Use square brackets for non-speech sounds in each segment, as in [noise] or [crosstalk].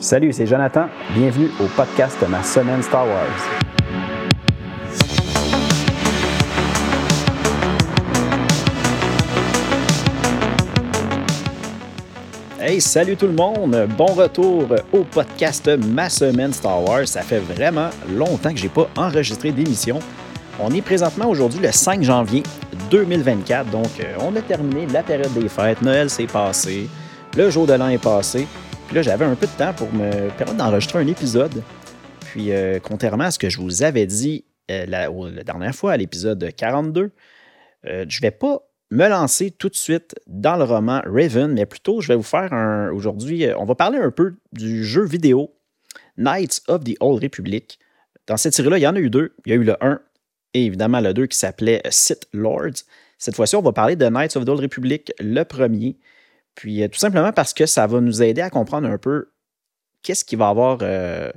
Salut, c'est Jonathan. Bienvenue au podcast de ma semaine Star Wars. Hey, salut tout le monde! Bon retour au podcast Ma semaine Star Wars. Ça fait vraiment longtemps que j'ai pas enregistré d'émission. On est présentement aujourd'hui le 5 janvier 2024, donc euh, on a terminé la période des fêtes. Noël s'est passé, le jour de l'an est passé. Puis là, j'avais un peu de temps pour me permettre d'enregistrer un épisode. Puis, euh, contrairement à ce que je vous avais dit euh, la, dernière fois, à l'épisode 42, euh, je ne vais pas me lancer tout de suite dans le roman Raven, mais plutôt, je vais vous faire un. Aujourd'hui, on va parler un peu du jeu vidéo Knights of the Old Republic. Dans cette série-là, il y en a eu deux. Il y a eu le 1 et évidemment le 2 qui s'appelait Sith Lords. Cette fois-ci, on va parler de Knights of the Old Republic, le premier. Puis euh, tout simplement parce que ça va nous aider à comprendre un peu qu'est-ce qui va avoir euh,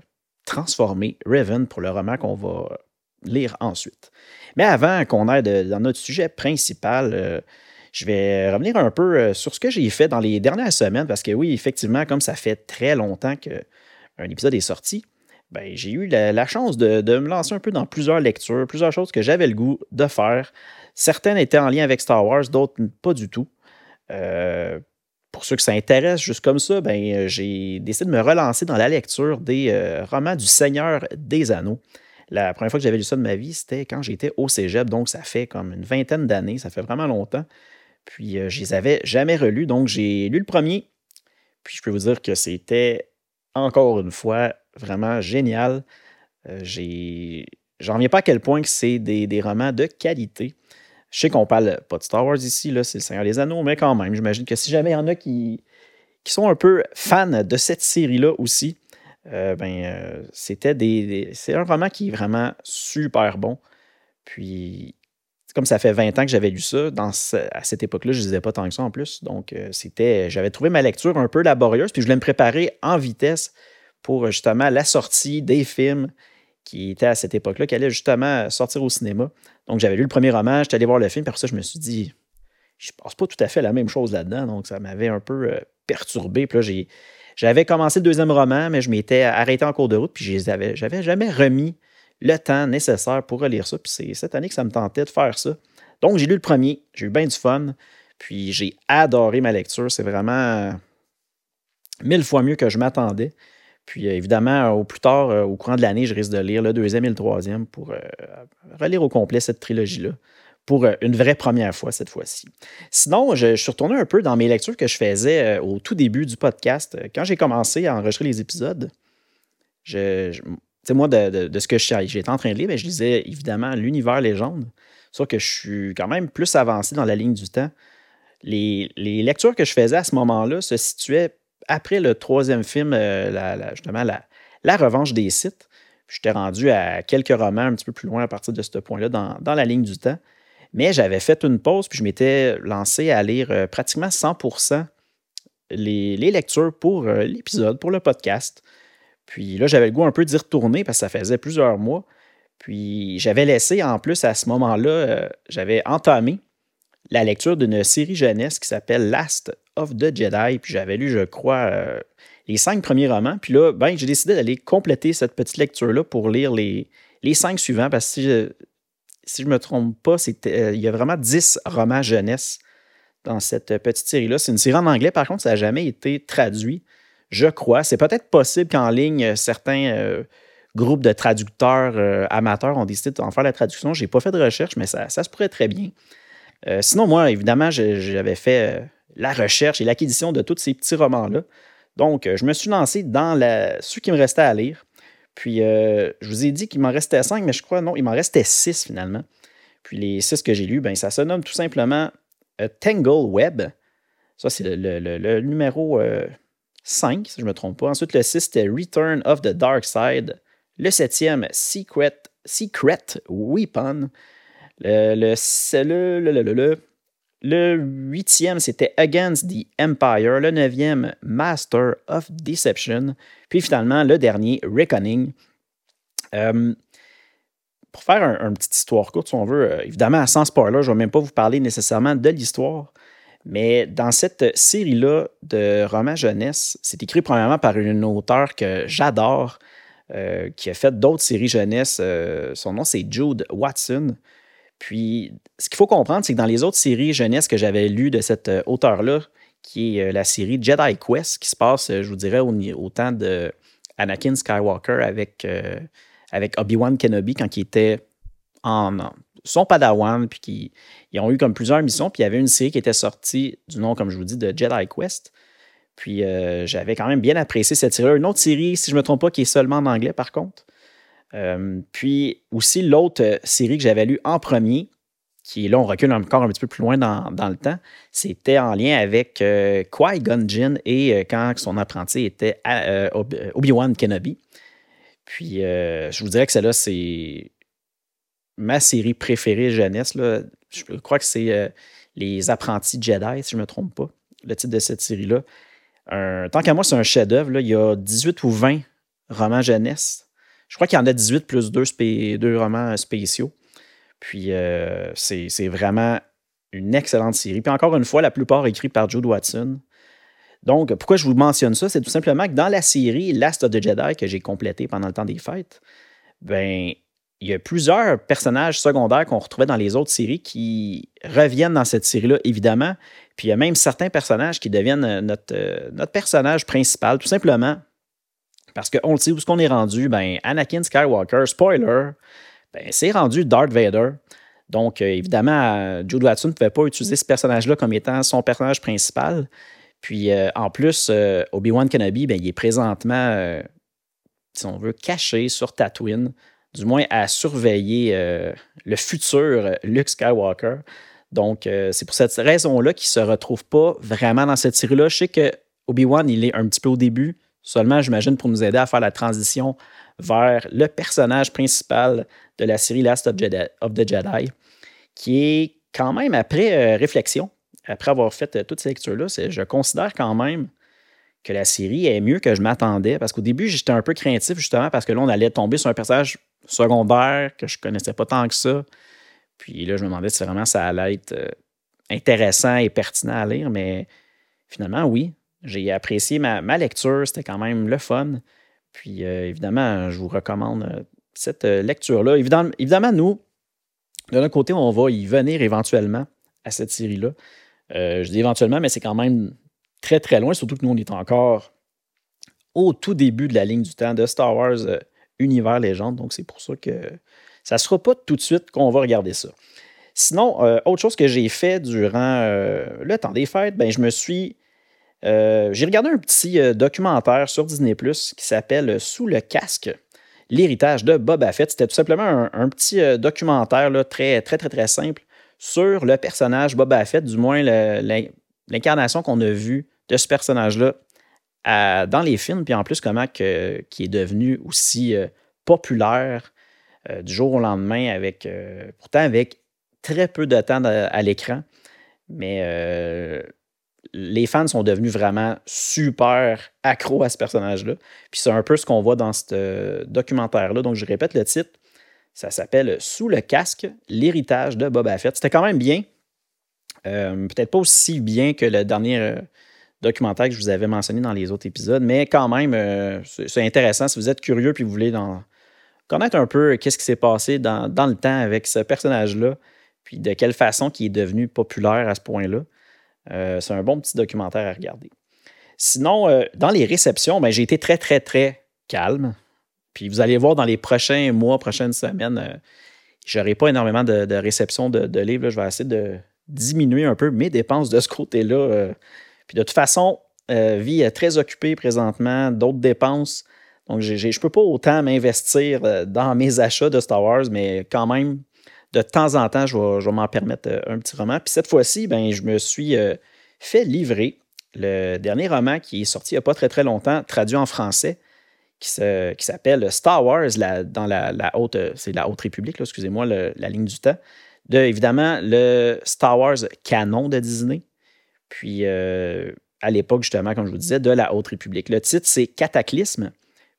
transformé Raven pour le roman qu'on va lire ensuite. Mais avant qu'on aille dans notre sujet principal, euh, je vais revenir un peu sur ce que j'ai fait dans les dernières semaines, parce que oui, effectivement, comme ça fait très longtemps qu'un épisode est sorti, ben, j'ai eu la, chance de, me lancer un peu dans plusieurs lectures, plusieurs choses que j'avais le goût de faire. Certaines étaient en lien avec Star Wars, d'autres pas du tout pour ceux que ça intéresse, juste comme ça, ben, euh, j'ai décidé de me relancer dans la lecture des euh, romans du Seigneur des Anneaux. La première fois que j'avais lu ça de ma vie, c'était quand j'étais au cégep, donc ça fait comme une vingtaine d'années, ça fait vraiment longtemps. Puis euh, je les avais jamais relus, donc j'ai lu le premier. Puis je peux vous dire que c'était encore une fois vraiment génial. j'ai J'en reviens pas à quel point que c'est des, romans de qualité. Je sais qu'on parle pas de Star Wars ici, là, c'est le Seigneur des Anneaux, mais quand même, j'imagine que si jamais il y en a qui, qui sont un peu fans de cette série-là aussi, euh, ben, euh, c'était des, c'est un roman qui est vraiment super bon. Puis, comme ça fait 20 ans que j'avais lu ça, dans à cette époque-là, je ne lisais pas tant que ça en plus. Donc, euh, c'était, j'avais trouvé ma lecture un peu laborieuse, puis je voulais me préparer en vitesse pour justement la sortie des films qui était à cette époque-là, qui allait justement sortir au cinéma. Donc, j'avais lu le premier roman, j'étais allé voir le film, puis après ça, je me suis dit, je passe pas tout à fait la même chose là-dedans, donc ça m'avait un peu euh, perturbé. Puis là, j'avais commencé le deuxième roman, mais je m'étais arrêté en cours de route, puis je n'avais jamais remis le temps nécessaire pour relire ça. Puis c'est cette année que ça me tentait de faire ça. Donc, j'ai lu le premier, j'ai eu bien du fun, puis j'ai adoré ma lecture. C'est vraiment mille fois mieux que je m'attendais. Puis euh, évidemment, au plus tard, euh, au courant de l'année, je risque de lire le deuxième et le troisième pour euh, relire au complet cette trilogie-là pour une vraie première fois cette fois-ci. Sinon, je, suis retourné un peu dans mes lectures que je faisais au tout début du podcast. Quand j'ai commencé à enregistrer les épisodes, je, moi, de, ce que j'étais en train de lire, ben, je lisais évidemment l'univers légende, sauf que je suis quand même plus avancé dans la ligne du temps. Les lectures que je faisais à ce moment-là se situaient après le troisième film, euh, justement, la, revanche des sites, j'étais rendu à quelques romans un petit peu plus loin à partir de ce point-là dans, la ligne du temps. Mais j'avais fait une pause, puis je m'étais lancé à lire euh, pratiquement 100% les, lectures pour euh, l'épisode, pour le podcast. Puis là, j'avais le goût un peu d'y retourner parce que ça faisait plusieurs mois. Puis j'avais laissé en plus à ce moment-là, j'avais entamé la lecture d'une série jeunesse qui s'appelle Last of the Jedi. Puis j'avais lu, je crois, euh, les cinq premiers romans. Puis là, ben, j'ai décidé d'aller compléter cette petite lecture-là pour lire les, les cinq suivants. Parce que si je, si je me trompe pas, euh, il y a vraiment dix romans jeunesse dans cette petite série-là. C'est une série en anglais, par contre, ça n'a jamais été traduit, je crois. C'est peut-être possible qu'en ligne, certains euh, groupes de traducteurs amateurs ont décidé d'en faire la traduction. Je n'ai pas fait de recherche, mais ça, ça se pourrait très bien. sinon, moi, évidemment, j'avais fait la recherche et l'acquisition de tous ces petits romans-là. Donc, euh, je me suis lancé dans ceux qui me restaient à lire. Puis, euh, je vous ai dit qu'il m'en restait cinq, mais je crois non, il m'en restait six finalement. Puis, les six que j'ai lus, ben, ça se nomme tout simplement euh, Tangle Web. Ça, c'est le, numéro 5, si je ne me trompe pas. Ensuite, le 6, c'était Return of the Dark Side. Le septième, Secret, Secret Weapon. Le, le, le huitième, c'était Against the Empire. Le neuvième, Master of Deception. Puis finalement, le dernier, Reckoning. Euh, pour faire une petite histoire courte, si on veut, euh, évidemment, sans spoiler, je ne vais même pas vous parler nécessairement de l'histoire, Mais dans cette série-là de romans jeunesse, c'est écrit premièrement par une auteure que j'adore, euh, qui a fait d'autres séries jeunesse. Euh, son nom, c'est Jude Watson. Puis, ce qu'il faut comprendre, c'est que dans les autres séries jeunesse que j'avais lues de cette euh, auteur-là, qui est la série Jedi Quest, qui se passe, je vous dirais, au, temps de Anakin Skywalker avec, Obi-Wan Kenobi quand il était en, son padawan, puis qui, ils ont eu comme plusieurs missions, puis il y avait une série qui était sortie du nom, comme je vous dis, de Jedi Quest. Puis euh, j'avais quand même bien apprécié cette série-là. Une autre série, si je ne me trompe pas, qui est seulement en anglais, par contre. Euh, puis aussi l'autre euh, série que j'avais lue en premier, qui là, on recule encore un petit peu plus loin dans, le temps, c'était en lien avec Qui-Gon Jinn et quand son apprenti était Obi-Wan Kenobi. Puis je vous dirais que celle-là, c'est ma série préférée jeunesse. Là, je crois que c'est euh, Les Apprentis Jedi, si je ne me trompe pas, le titre de cette série-là. tant qu'à moi, c'est un chef-d'œuvre. Il y a 18 ou 20 romans jeunesse. Je crois qu'il y en a 18 plus deux, romans spéciaux. Puis euh, c'est vraiment une excellente série. Puis encore une fois, la plupart écrits par Jude Watson. Donc, pourquoi je vous mentionne ça? C'est tout simplement que dans la série Last of the Jedi que j'ai complété pendant le temps des fêtes, ben, il y a plusieurs personnages secondaires qu'on retrouvait dans les autres séries qui reviennent dans cette série-là, évidemment. Puis il y a même certains personnages qui deviennent euh, notre, euh, notre personnage principal, tout simplement parce qu'on le sait où est-ce qu'on est rendu. Ben, Anakin Skywalker, spoiler, ben, c'est rendu Darth Vader. Donc, euh, évidemment, Jude Watson ne pouvait pas utiliser ce personnage-là comme étant son personnage principal. Puis, en plus, Obi-Wan Kenobi, ben, il est présentement, si on veut, caché sur Tatooine du moins à surveiller euh, le futur Luke Skywalker. Donc, euh, c'est pour cette raison-là qu'il ne se retrouve pas vraiment dans cette série-là. Je sais que Obi-Wan, il est un petit peu au début, seulement, j'imagine, pour nous aider à faire la transition vers le personnage principal de la série Last of, the Jedi, qui est quand même, après euh, réflexion, après avoir fait toute cette lecture-là, je considère quand même que la série est mieux que je m'attendais, parce qu'au début, j'étais un peu craintif, justement, parce que là, on allait tomber sur un personnage secondaire que je connaissais pas tant que ça. Puis là, je me demandais si vraiment ça allait être euh, intéressant et pertinent à lire, mais finalement, oui. J'ai apprécié ma, lecture, c'était quand même le fun. Puis euh, évidemment, je vous recommande euh, cette lecture-là. Évidemment, évidemment, nous, de notre côté, on va y venir éventuellement à cette série-là. je dis éventuellement, mais c'est quand même très, très loin, surtout que nous, on est encore au tout début de la ligne du temps de Star Wars univers légende. Donc, c'est pour ça que ça ne sera pas tout de suite qu'on va regarder ça. Sinon, euh, autre chose que j'ai fait durant euh, le temps des fêtes, ben, je me suis. Euh, j'ai regardé un petit documentaire sur Disney Plus qui s'appelle Sous le casque, l'héritage de Boba Fett. C'était tout simplement un, petit documentaire là, très, très, très, très simple sur le personnage Boba Fett, du moins l'incarnation qu'on a vue de ce personnage-là dans les films, puis en plus, comment que, est devenu aussi euh, populaire euh, du jour au lendemain, avec euh, pourtant avec très peu de temps à l'écran. Mais les fans sont devenus vraiment super accros à ce personnage-là. Puis c'est un peu ce qu'on voit dans ce documentaire-là. Donc je répète le titre. Ça s'appelle Sous le casque, l'héritage de Boba Fett. C'était quand même bien. Peut-être pas aussi bien que le dernier documentaire que je vous avais mentionné dans les autres épisodes. Mais quand même, euh, c'est intéressant. Si vous êtes curieux puis vous voulez connaître un peu qu'est-ce qui s'est passé dans, le temps avec ce personnage-là, puis de quelle façon il est devenu populaire à ce point-là, euh, c'est un bon petit documentaire à regarder. Sinon, euh, dans les réceptions, ben, j'ai été très, très, très calme. Puis vous allez voir dans les prochains mois, prochaines semaines, je n'aurai pas énormément de, réceptions de, livres. Je vais essayer de diminuer un peu mes dépenses de ce côté-là puis de toute façon, euh, vie est très occupée présentement, d'autres dépenses. Donc, je ne peux pas autant m'investir euh, dans mes achats de Star Wars, mais quand même, de temps en temps, je vais, m'en permettre euh, un petit roman. Puis cette fois-ci, ben, je me suis fait livrer le dernier roman qui est sorti il n'y a pas très très longtemps, traduit en français, qui, s'appelle Star Wars dans la, haute, c'est la Haute République, excusez-moi, la ligne du temps. De, évidemment, le Star Wars canon de Disney. Puis, euh, à l'époque, justement, comme je vous disais, de la Haute République. Le titre, c'est Cataclysme.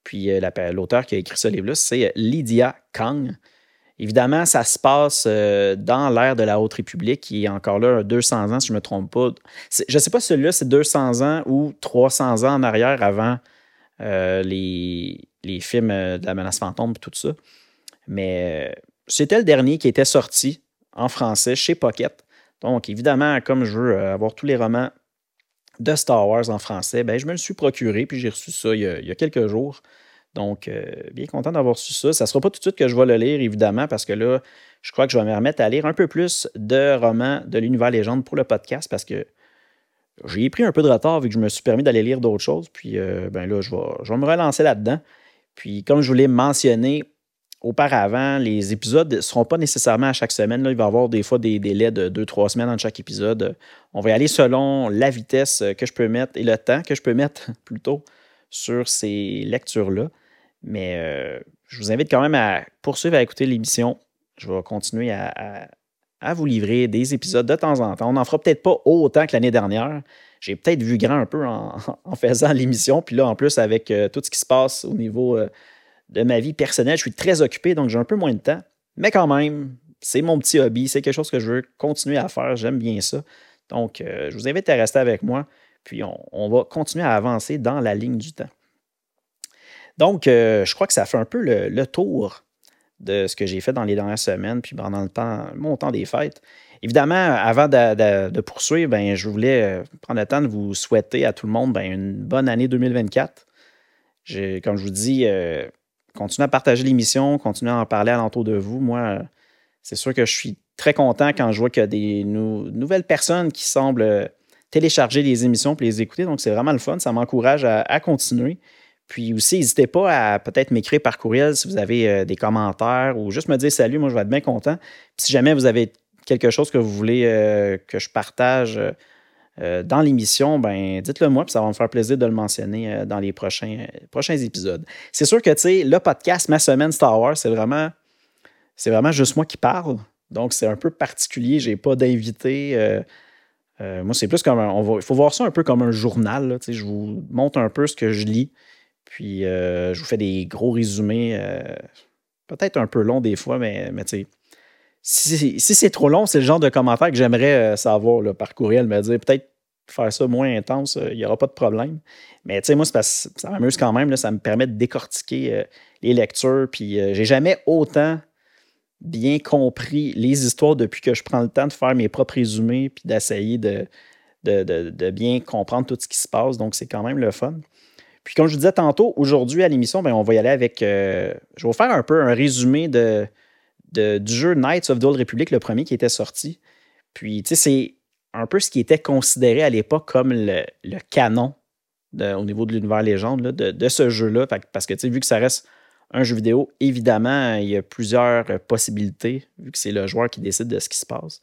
Puis, euh, l'auteur qui a écrit ce livre-là, c'est Lydia Kang. Évidemment, ça se passe dans l'ère de la Haute République, qui est encore là 200 ans, si je ne me trompe pas. Je ne sais pas si celui-là, c'est 200 ans ou 300 ans en arrière avant les, les, films de la menace fantôme et tout ça. Mais c'était le dernier qui était sorti en français chez Pocket. Donc, évidemment, comme je veux avoir tous les romans de Star Wars en français, ben, je me le suis procuré, puis j'ai reçu ça il y, a, quelques jours. Donc, euh, bien content d'avoir su ça. Ça ne sera pas tout de suite que je vais le lire, évidemment, parce que là, je crois que je vais me remettre à lire un peu plus de romans de l'univers légende pour le podcast, parce que j'ai pris un peu de retard vu que je me suis permis d'aller lire d'autres choses. Puis, euh, ben là, je vais, je vais me relancer là-dedans. Puis, comme je vous l'ai mentionné, auparavant, les épisodes ne seront pas nécessairement à chaque semaine. Là, il va y avoir des fois des délais de 2-3 semaines entre chaque épisode. On va y aller selon la vitesse que je peux mettre et le temps que je peux mettre [laughs] plutôt sur ces lectures-là. Mais euh, je vous invite quand même à poursuivre à écouter l'émission. Je vais continuer à, vous livrer des épisodes de temps en temps. On n'en fera peut-être pas autant que l'année dernière. J'ai peut-être vu grand un peu [laughs] en, faisant l'émission. Puis là, en plus, avec euh, tout ce qui se passe au niveau euh, de ma vie personnelle. Je suis très occupé, donc j'ai un peu moins de temps. Mais quand même, c'est mon petit hobby. C'est quelque chose que je veux continuer à faire. J'aime bien ça. Donc, je vous invite à rester avec moi. Puis, on, va continuer à avancer dans la ligne du temps. Donc, euh, je crois que ça fait un peu le, tour de ce que j'ai fait dans les dernières semaines, puis pendant le temps, mon temps des fêtes. Évidemment, avant de, poursuivre, ben, je voulais euh, prendre le temps de vous souhaiter à tout le monde ben, une bonne année 2024. Comme je vous dis, continuez à partager l'émission, continuez à en parler alentour de vous. Moi, c'est sûr que je suis très content quand je vois qu'il y a des nouvelles personnes qui semblent télécharger les émissions et les écouter. Donc, c'est vraiment le fun. Ça m'encourage à, continuer. Puis aussi, n'hésitez pas à peut-être m'écrire par courriel si vous avez euh, des commentaires ou juste me dire salut. Moi, je vais être bien content. Puis si jamais vous avez quelque chose que vous voulez euh, que je partage, euh, dans l'émission, ben, dites-le moi, puis ça va me faire plaisir de le mentionner dans les prochains, prochains épisodes. C'est sûr que, tu sais, le podcast Ma Semaine Star Wars, c'est vraiment, c'est vraiment juste moi qui parle. Donc, c'est un peu particulier. Je n'ai pas d'invité. Moi, c'est plus comme un, il faut voir ça un peu comme un journal. je vous montre un peu ce que je lis. Puis, je vous fais des gros résumés. peut-être un peu long des fois, mais, mais tu sais si, c'est trop long, c'est le genre de commentaire que j'aimerais euh, savoir là, par courriel, me dire peut-être faire ça moins intense, euh, il n'y aura pas de problème. Mais tu sais, moi, parce, ça m'amuse quand même, ça me permet de décortiquer euh, les lectures. Puis j'ai jamais autant bien compris les histoires depuis que je prends le temps de faire mes propres résumés puis d'essayer de, de, bien comprendre tout ce qui se passe. Donc, c'est quand même le fun. Puis, comme je vous disais tantôt, aujourd'hui à l'émission, ben, on va y aller avec. je vais vous faire un peu un résumé de, du jeu Knights of the Old Republic, le premier qui était sorti. Puis, tu sais, c'est un peu ce qui était considéré à l'époque comme le, canon au niveau de l'univers légende de, ce jeu-là. Parce que, tu sais, vu que ça reste un jeu vidéo, évidemment, il y a plusieurs possibilités, vu que c'est le joueur qui décide de ce qui se passe.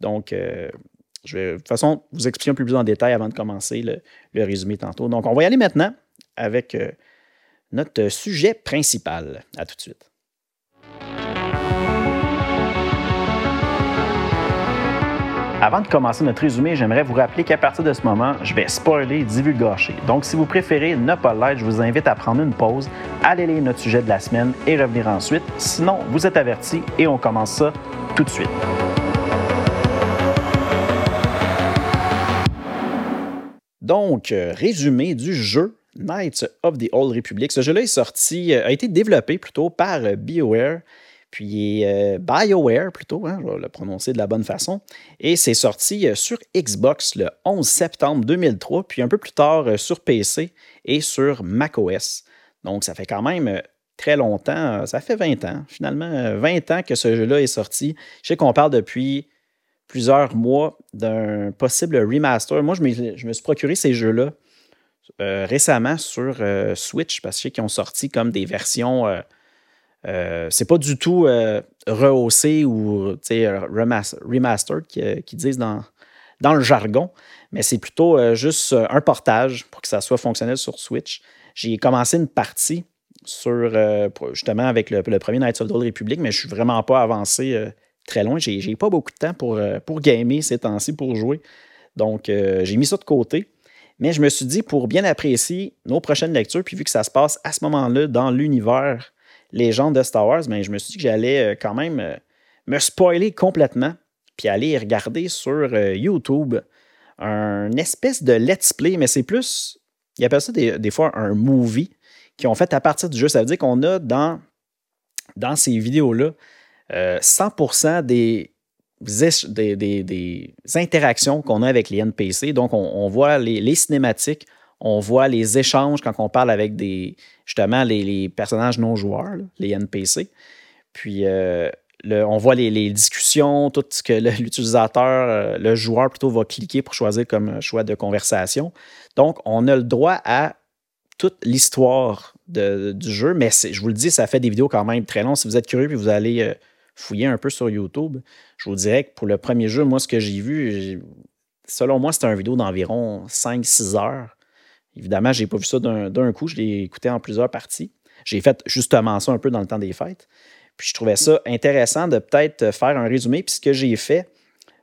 Donc, euh, je vais de toute façon vous expliquer un peu plus en détail avant de commencer le, résumé tantôt. Donc, on va y aller maintenant avec euh, notre sujet principal. À tout de suite. Avant de commencer notre résumé, j'aimerais vous rappeler qu'à partir de ce moment, je vais spoiler et divulgacher. Donc, si vous préférez ne pas l'être, je vous invite à prendre une pause, aller lire notre sujet de la semaine et revenir ensuite. Sinon, vous êtes avertis et on commence ça tout de suite. Donc, euh, résumé du jeu Knights of the Old Republic. Ce jeu-là est sorti, euh, a été développé plutôt par euh, BioWare puis euh, BioWare plutôt, hein, je vais le prononcer de la bonne façon. Et c'est sorti sur Xbox le 11 septembre 2003, puis un peu plus tard sur PC et sur macOS. Donc ça fait quand même très longtemps, ça fait 20 ans, finalement 20 ans que ce jeu-là est sorti. Je sais qu'on parle depuis plusieurs mois d'un possible remaster. Moi, je me suis procuré ces jeux-là récemment sur Switch parce que je sais qu'ils ont sorti comme des versions euh, c'est pas du tout euh, rehaussé ou remastered qui, disent dans, dans le jargon, mais c'est plutôt euh, juste un portage pour que ça soit fonctionnel sur Switch. J'ai commencé une partie sur justement avec le, premier Knights of the Republic, mais je suis vraiment pas avancé très loin. J'ai pas beaucoup de temps pour, pour gamer ces temps-ci, pour jouer. Donc, j'ai mis ça de côté. Mais je me suis dit, pour bien apprécier nos prochaines lectures, puis vu que ça se passe à ce moment-là dans l'univers légende de Star Wars, ben, je me suis dit que j'allais quand même me spoiler complètement, puis aller regarder sur YouTube un espèce de let's play, mais c'est plus, il appelle ça des, fois un movie qui ont fait à partir du jeu. Ça veut dire qu'on a dans, dans ces vidéos-là 100% des, des, interactions qu'on a avec les NPC. Donc, on, voit les, cinématiques, on voit les échanges quand on parle avec des justement les, personnages non joueurs, les NPC. Puis euh, on voit les, discussions, tout ce que [laughs] l'utilisateur, euh, le joueur plutôt va cliquer pour choisir comme choix de conversation. Donc, on a le droit à toute l'histoire du jeu, mais je vous le dis, ça fait des vidéos quand même très longues. Si vous êtes curieux et vous allez fouiller un peu sur YouTube, je vous dirais que pour le premier jeu, moi, ce que j'ai vu, selon moi, c'était une vidéo d'environ 5-6 heures. Évidemment, je n'ai pas vu ça d'un coup, je l'ai écouté en plusieurs parties. J'ai fait justement ça un peu dans le temps des fêtes. Puis je trouvais ça intéressant de peut-être faire un résumé. Puis ce que j'ai fait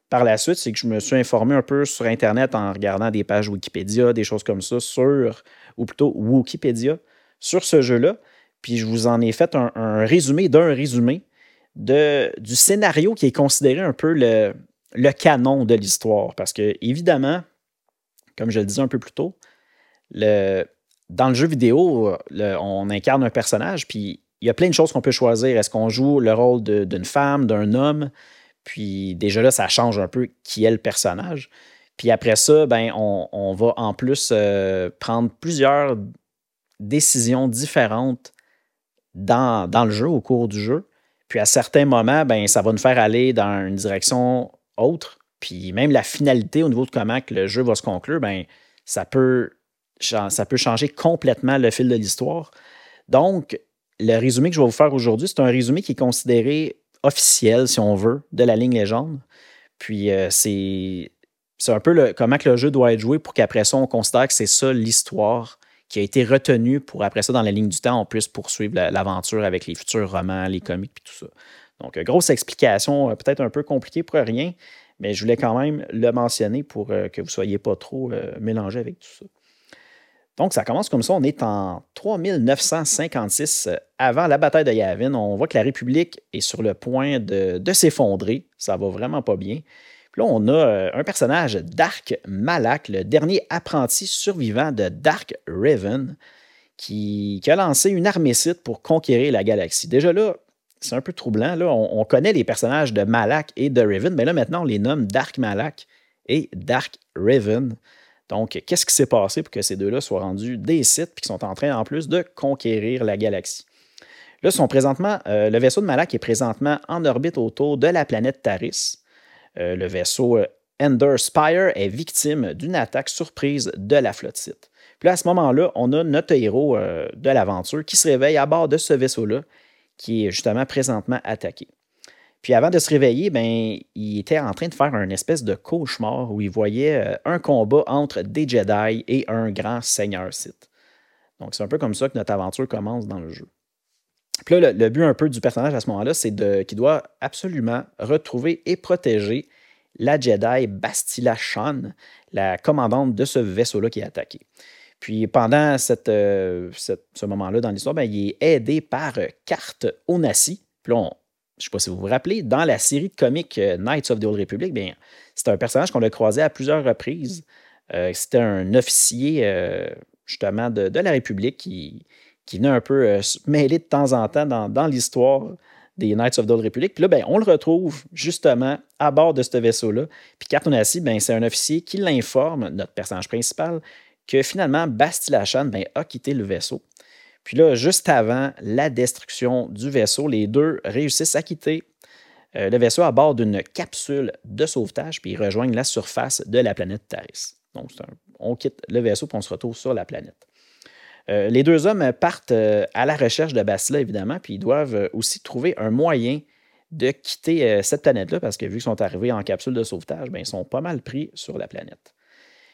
par la suite, c'est que je me suis informé un peu sur Internet en regardant des pages Wikipédia, des choses comme ça, sur, ou plutôt Wikipédia, sur ce jeu-là. Puis je vous en ai fait un, résumé d'un résumé du scénario qui est considéré un peu le, le canon de l'histoire. Parce que, évidemment, comme je le disais un peu plus tôt, le, dans le jeu vidéo, on incarne un personnage, puis il y a plein de choses qu'on peut choisir. Est-ce qu'on joue le rôle d'une femme, d'un homme? Puis déjà là, ça change un peu qui est le personnage. Puis après ça, ben, on, va en plus euh, prendre plusieurs décisions différentes dans, le jeu, au cours du jeu. Puis à certains moments, ben, ça va nous faire aller dans une direction autre. Puis même la finalité au niveau de comment le jeu va se conclure, ben, ça, peut, changer complètement le fil de l'histoire. Donc, le résumé que je vais vous faire aujourd'hui, c'est un résumé qui est considéré officiel, si on veut, de la ligne légende. Puis euh, c'est, un peu le, comment le jeu doit être joué pour qu'après ça, on considère que c'est ça l'histoire qui a été retenue pour après ça, dans la ligne du temps, on puisse poursuivre l'aventure avec les futurs romans, les comics et tout ça. Donc, euh, grosse explication, euh, peut-être un peu compliquée pour rien, mais je voulais quand même le mentionner pour que vous ne soyez pas trop mélangés avec tout ça. Donc, ça commence comme ça. On est en 3956 euh, avant la bataille de Yavin. On voit que la République est sur le point de, s'effondrer. Ça va vraiment pas bien. Puis là, on a euh, un personnage, Dark Malak, le dernier apprenti survivant de Dark Raven, qui, a lancé une armée site pour conquérir la galaxie. Déjà là, c'est un peu troublant. Là, on, connaît les personnages de Malak et de Raven, mais là, maintenant, on les nomme Dark Malak et Dark Raven. Donc, qu'est-ce qui s'est passé pour que ces deux-là soient rendus des sites et qu'ils sont en train, en plus, de conquérir la galaxie? Là, sont présentement, euh, le vaisseau de Malak est présentement en orbite autour de la planète Taris. Euh, le vaisseau euh, Ender Spire est victime d'une attaque surprise de la flotte site. Puis à ce moment-là, on a notre héros de l'aventure qui se réveille à bord de ce vaisseau-là, qui est justement présentement attaqué. Puis avant de se réveiller, ben, il était en train de faire un espèce de cauchemar où il voyait euh, un combat entre des Jedi et un grand seigneur Sith. Donc c'est un peu comme ça que notre aventure commence dans le jeu. Puis là, le, but un peu du personnage à ce moment-là, c'est qu'il doit absolument retrouver et protéger la Jedi Bastila Shan, la commandante de ce vaisseau-là qui est attaqué. Puis pendant euh, ce moment-là dans l'histoire, ben, il est aidé par Carte Onassi. Puis là, je ne sais pas si vous vous rappelez, dans la série de comics euh, Knights of the Old Republic, c'est un personnage qu'on a croisé à plusieurs reprises. Euh, c'était un officier euh, justement de, la République qui, qui venait un peu se mêler de temps en temps dans, l'histoire des Knights of the Old Republic. Puis là, ben, on le retrouve justement à bord de ce vaisseau-là. Puis Cartonassi, ben, c'est un officier qui l'informe, notre personnage principal, que finalement, Bastila ben, a quitté le vaisseau. Puis là, juste avant la destruction du vaisseau, les deux réussissent à quitter euh, le vaisseau à bord d'une capsule de sauvetage, puis ils rejoignent la surface de la planète Taris. Donc, on quitte le vaisseau, puis on se retrouve sur la planète. Euh, les deux hommes partent euh, à la recherche de Basila, évidemment, puis ils doivent aussi trouver un moyen de quitter cette planète-là, parce que vu qu'ils sont arrivés en capsule de sauvetage, bien, ils sont pas mal pris sur la planète.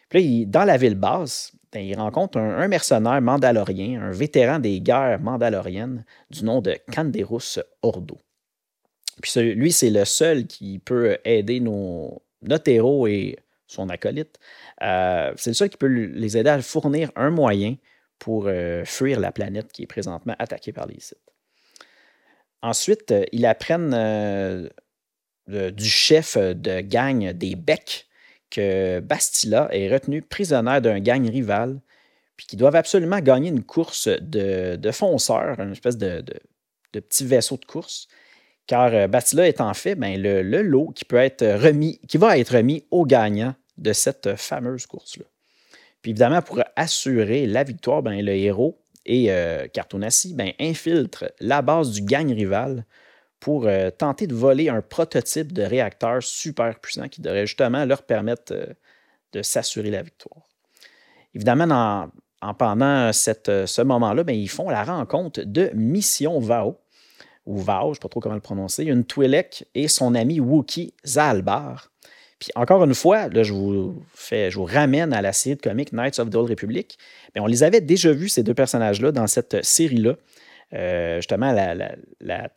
Puis là, dans la ville basse, ben, il rencontre un, mercenaire mandalorien, un vétéran des guerres mandaloriennes du nom de Canderus Ordo. Puis lui, c'est le seul qui peut aider nos, notre héros et son acolyte. Euh, c'est le seul qui peut les aider à fournir un moyen pour euh, fuir la planète qui est présentement attaquée par les sites. ensuite, ils apprennent du chef de gang des Becs que Bastila est retenu prisonnier d'un gang rival, puis qu'ils doivent absolument gagner une course de, de fonceurs, une espèce de, de, petit vaisseau de course. Car euh, Bastila est en fait ben, le, lot qui peut être remis, qui va être remis aux gagnants de cette fameuse course-là. Puis évidemment, pour assurer la victoire, ben, le héros et euh, ben, infiltrent la base du gang rival pour euh, tenter de voler un prototype de réacteur super puissant qui devrait justement leur permettre euh, de s'assurer la victoire. Évidemment, en, pendant euh, ce moment-là, ben, ils font la rencontre de Mission Vao, ou Vao, je ne sais pas trop comment le prononcer, une Twi'lek et son ami Wookie Zalbar. Puis encore une fois, je vous, fais, je vous ramène à la série de comics Knights of the Old Republic. Bien, on les avait déjà vus, ces deux personnages-là, dans cette série-là. Euh, justement la, la,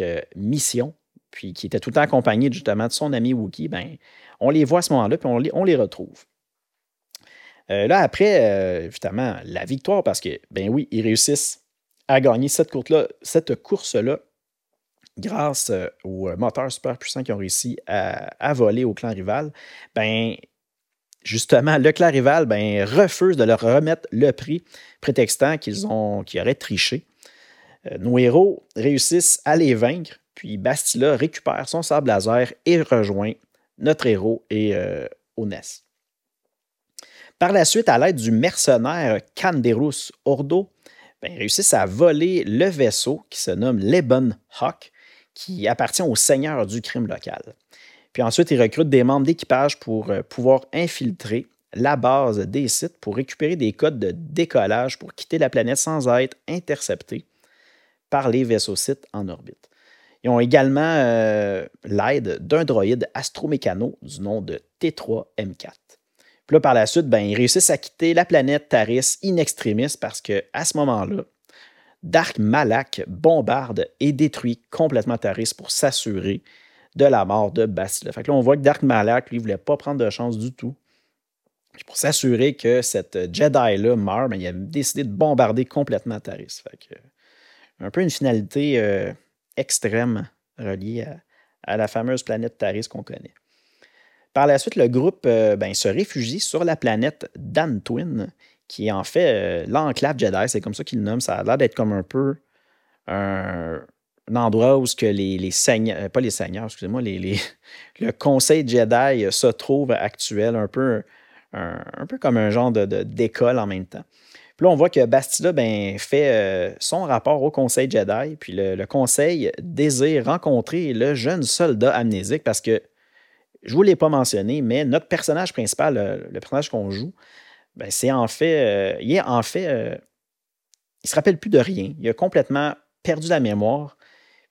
euh, Mission, puis qui était tout le temps accompagné justement de son ami Wookie, ben, on les voit à ce moment-là, puis on les, retrouve. Euh, là, après, justement, la victoire, parce que, ben oui, ils réussissent à gagner cette cette course-là grâce aux moteurs super puissants qui ont réussi à, voler au clan rival, ben justement, le clan rival ben, refuse de leur remettre le prix, prétextant qu'ils auraient triché. Euh, nos héros réussissent à les vaincre, puis Bastila récupère son sable laser et rejoint notre héros et euh. Par la suite, à l'aide du mercenaire Canderus Ordo, ben, ils réussissent à voler le vaisseau qui se nomme Lebon Hawk, qui appartient au seigneur du crime local. Puis ensuite, ils recrutent des membres d'équipage pour euh, pouvoir infiltrer la base des sites pour récupérer des codes de décollage pour quitter la planète sans être interceptés par les vaisseaux-sites en orbite. Ils ont également euh, l'aide d'un droïde astromécano du nom de T3M4. Puis là, par la suite, ben, ils réussissent à quitter la planète Taris in extremis parce qu'à ce moment-là, Dark Malak bombarde et détruit complètement Taris pour s'assurer de la mort de Bastila. Fait que là, on voit que Dark Malak, lui, voulait pas prendre de chance du tout. pour s'assurer que cette Jedi-là meurt, ben, il a décidé de bombarder complètement Taris. Fait que, un peu une finalité euh, extrême reliée à, la fameuse planète Taris qu'on connaît. Par la suite, le groupe euh, ben, se réfugie sur la planète Dantwin, qui en fait euh, l'enclave Jedi, c'est comme ça qu'ils le nomment. Ça a l'air d'être comme un peu un, endroit où que les, les seigneurs, pas les seigneurs, excusez-moi, les, [laughs] le conseil Jedi se trouve actuel, un peu, un, peu comme un genre d'école de, en même temps. Puis là, on voit que Bastila ben, fait euh, son rapport au Conseil Jedi, puis le, Conseil désire rencontrer le jeune soldat amnésique parce que, je ne vous l'ai pas mentionné, mais notre personnage principal, le, personnage qu'on joue, ben, c'est en fait, euh, il est en fait, euh, il se rappelle plus de rien. Il a complètement perdu la mémoire.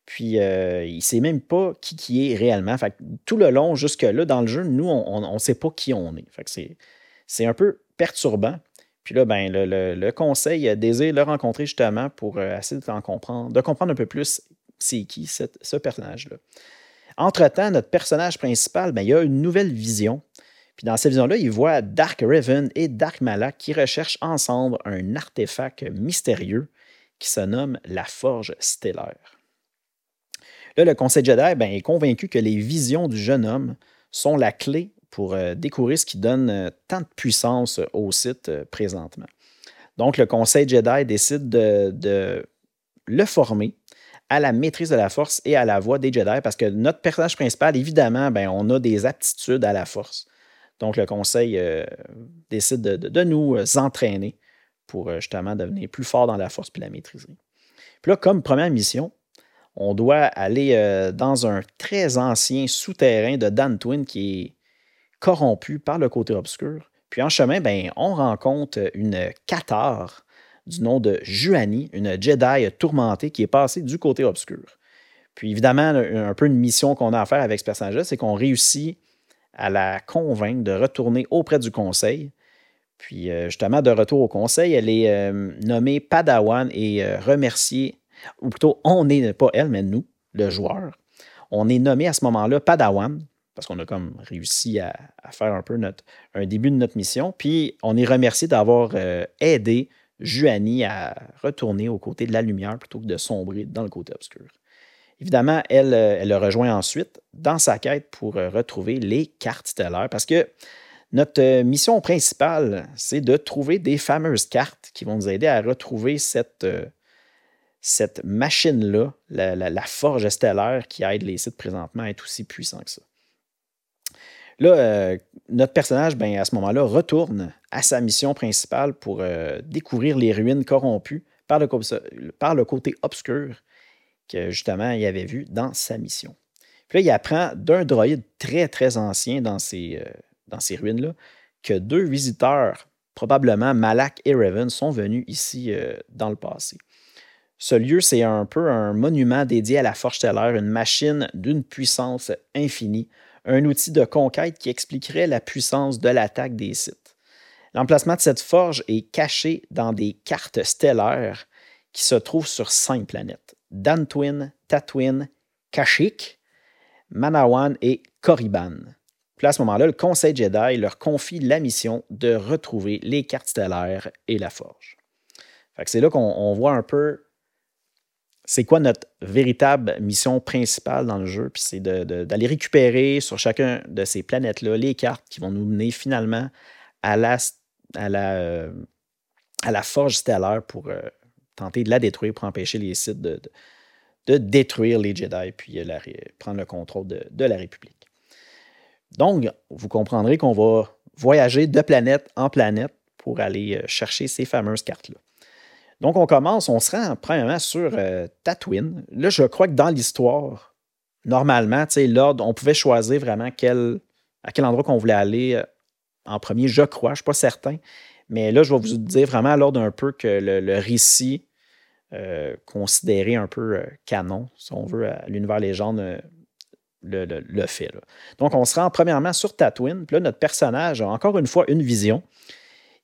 Puis il ne sait même pas qui, qui est réellement. Fait tout le long, jusque-là, dans le jeu, nous, on ne sait pas qui on est. Fait c'est un peu perturbant. Puis là, ben, le, conseil désire le rencontrer justement pour euh, essayer de comprendre, de comprendre un peu plus c'est qui ce personnage-là. Entre-temps, notre personnage principal, ben, il a une nouvelle vision. Puis dans cette vision-là, il voit Dark Raven et Dark Malak qui recherchent ensemble un artefact mystérieux qui se nomme la Forge stellaire. Là, le Conseil Jedi ben, est convaincu que les visions du jeune homme sont la clé pour euh, découvrir ce qui donne euh, tant de puissance au site euh, présentement. Donc, le Conseil Jedi décide de, le former à la maîtrise de la force et à la voix des Jedi parce que notre personnage principal, évidemment, ben, on a des aptitudes à la force. Donc, le Conseil décide de, nous entraîner pour justement devenir plus fort dans la force puis la maîtriser. Puis là, comme première mission, on doit aller dans un très ancien souterrain de Dan Twin qui est corrompu par le côté obscur. Puis en chemin, ben, on rencontre une Qatar du nom de Juani, une Jedi tourmentée qui est passée du côté obscur. Puis évidemment, un peu une mission qu'on a à faire avec ce personnage-là, c'est qu'on réussit à la convaincre de retourner auprès du conseil. Puis euh, justement, de retour au conseil, elle est euh, nommée Padawan et euh, remerciée, ou plutôt, on n'est pas elle, mais nous, le joueur. On est nommé à ce moment-là Padawan parce qu'on a comme réussi à, faire un peu un début de notre mission. Puis on est remercié d'avoir aidé Juani à retourner aux côtés de la lumière plutôt que de sombrer dans le côté obscur. Évidemment, elle, elle le rejoint ensuite dans sa quête pour retrouver les cartes stellaires parce que notre mission principale, c'est de trouver des fameuses cartes qui vont nous aider à retrouver cette, machine-là, la, forge stellaire qui aide les sites présentement à être aussi puissants que ça. Là, euh, notre personnage, ben, à ce moment-là, retourne à sa mission principale pour euh, découvrir les ruines corrompues par le, côté obscur que justement il avait vu dans sa mission. Puis là, il apprend d'un droïde très, très ancien dans ces, euh, ruines-là que deux visiteurs, probablement Malak et Raven, sont venus ici dans le passé. Ce lieu, c'est un peu un monument dédié à la Forge stellaire, une machine d'une puissance infinie, un outil de conquête qui expliquerait la puissance de l'attaque des sites. L'emplacement de cette forge est caché dans des cartes stellaires qui se trouvent sur cinq planètes Dantwin, Tatooine, Kashyyyk, Manawan et Korriban. Puis à ce moment-là, le Conseil Jedi leur confie la mission de retrouver les cartes stellaires et la forge. C'est là qu'on voit un peu c'est quoi notre véritable mission principale dans le jeu, puis c'est d'aller récupérer sur chacun de ces planètes-là les cartes qui vont nous mener finalement à la, à la, euh, à la forge stellaire pour euh, tenter de la détruire, pour empêcher les sites de, de, détruire les Jedi, puis euh, prendre le contrôle de, de la République. Donc, vous comprendrez qu'on va voyager de planète en planète pour aller chercher ces fameuses cartes-là. Donc, on commence, on se rend premièrement sur euh, Tatooine. Là, je crois que dans l'histoire, normalement, l'ordre, on pouvait choisir vraiment quel, à quel endroit qu'on voulait aller euh, en premier, je crois, je ne suis pas certain. Mais là, je vais vous dire vraiment à l'ordre un peu que le, récit euh, considéré un peu canon, si on veut, à l'univers légende le, fait. Donc, on se rend premièrement sur Tatooine. Puis là, notre personnage a encore une fois une vision.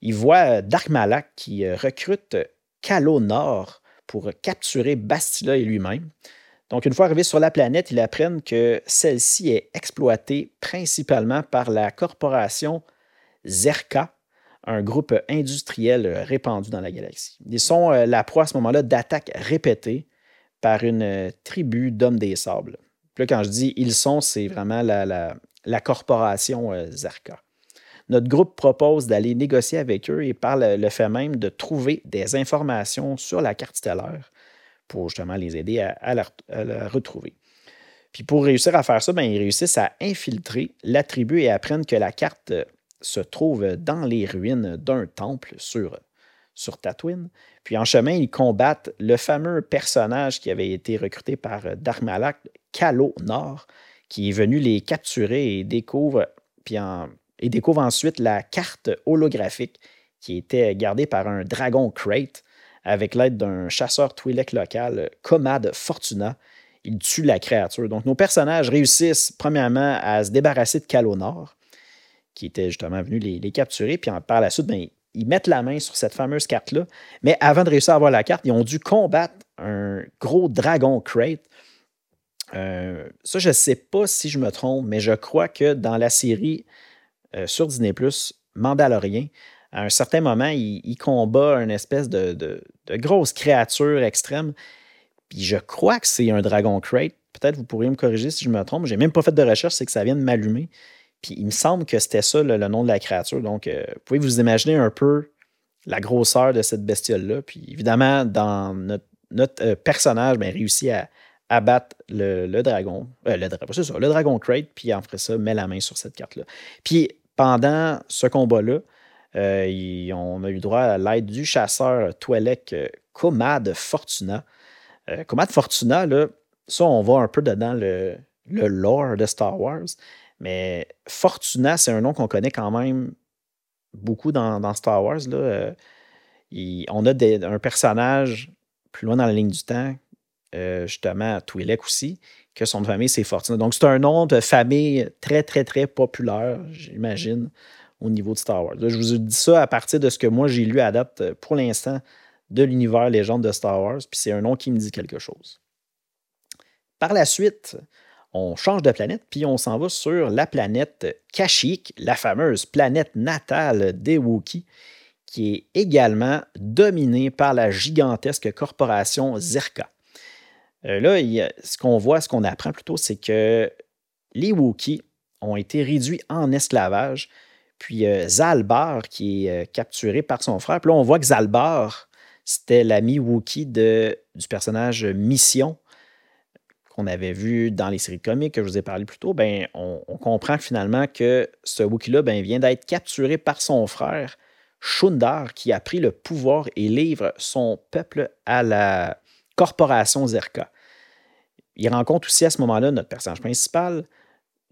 Il voit Dark Malak qui recrute Calo Nord pour capturer Bastila et lui-même. Donc, une fois arrivé sur la planète, ils apprennent que celle-ci est exploitée principalement par la corporation Zerka, un groupe industriel répandu dans la galaxie. Ils sont euh, la proie à ce moment-là d'attaques répétées par une euh, tribu d'hommes des sables. Là, quand je dis ils sont, c'est vraiment la, corporation euh, Zerka. Notre groupe propose d'aller négocier avec eux et par le, fait même de trouver des informations sur la carte stellaire pour justement les aider à, la, retrouver. Puis pour réussir à faire ça, ben, ils réussissent à infiltrer la tribu et apprennent que la carte se trouve dans les ruines d'un temple sur, sur Tatooine. Puis en chemin, ils combattent le fameux personnage qui avait été recruté par Darmalak, Kalo Nord, qui est venu les capturer et découvre, puis et découvre ensuite la carte holographique qui était gardée par un dragon crate avec l'aide d'un chasseur Twi'lek local, Comad Fortuna. Il tue la créature. Donc, nos personnages réussissent premièrement à se débarrasser de Calonor, qui était justement venu les, capturer, puis par la suite, ben, ils mettent la main sur cette fameuse carte-là. Mais avant de réussir à avoir la carte, ils ont dû combattre un gros dragon crate. Euh, ça, je ne sais pas si je me trompe, mais je crois que dans la série, euh, sur Disney Plus, Mandalorien. À un certain moment, il, combat une espèce de, grosse créature extrême. Puis je crois que c'est un Dragon Crate. Peut-être vous pourriez me corriger si je me trompe. J'ai même pas fait de recherche, c'est que ça vient de m'allumer. Puis il me semble que c'était ça le, nom de la créature. Donc, euh, vous pouvez vous imaginer un peu la grosseur de cette bestiole-là. Puis évidemment, dans notre, euh, personnage, ben, réussit à abattre le, dragon. le, c'est ça, le Dragon Crate, puis ferait ça, met la main sur cette carte-là. Puis pendant ce combat-là, euh, on a eu droit à l'aide du chasseur Twi'lek euh, Comad Fortuna. Euh, Comad Fortuna, là, ça, on va un peu dedans le, le lore de Star Wars. Mais Fortuna, c'est un nom qu'on connaît quand même beaucoup dans, Star Wars. Là. on a un personnage plus loin dans la ligne du temps, justement, Twi'lek aussi, que son famille, c'est Fortuna. Donc, c'est un nom de famille très, très, très populaire, j'imagine, au niveau de Star Wars. je vous dis ça à partir de ce que moi, j'ai lu à date euh, pour l'instant de l'univers légende de Star Wars, puis c'est un nom qui me dit quelque chose. Par la suite, on change de planète, puis on s'en va sur la planète Kashyyyk, la fameuse planète natale des Wookiees, qui est également dominée par la gigantesque corporation Zerka. Euh, là, ce qu'on voit, ce qu'on apprend plutôt, c'est que les Wookiees ont été réduits en esclavage. Puis euh, Zalbar, qui est capturé par son frère. Puis là, on voit que Zalbar, c'était l'ami Wookie de, du personnage Mission, qu'on avait vu dans les séries comiques que je vous ai parlé plus tôt, ben, on, comprend finalement que ce Wookiee-là ben, vient d'être capturé par son frère Shundar, qui a pris le pouvoir et livre son peuple à la corporation Zerka. Il rencontre aussi à ce moment-là notre personnage principal,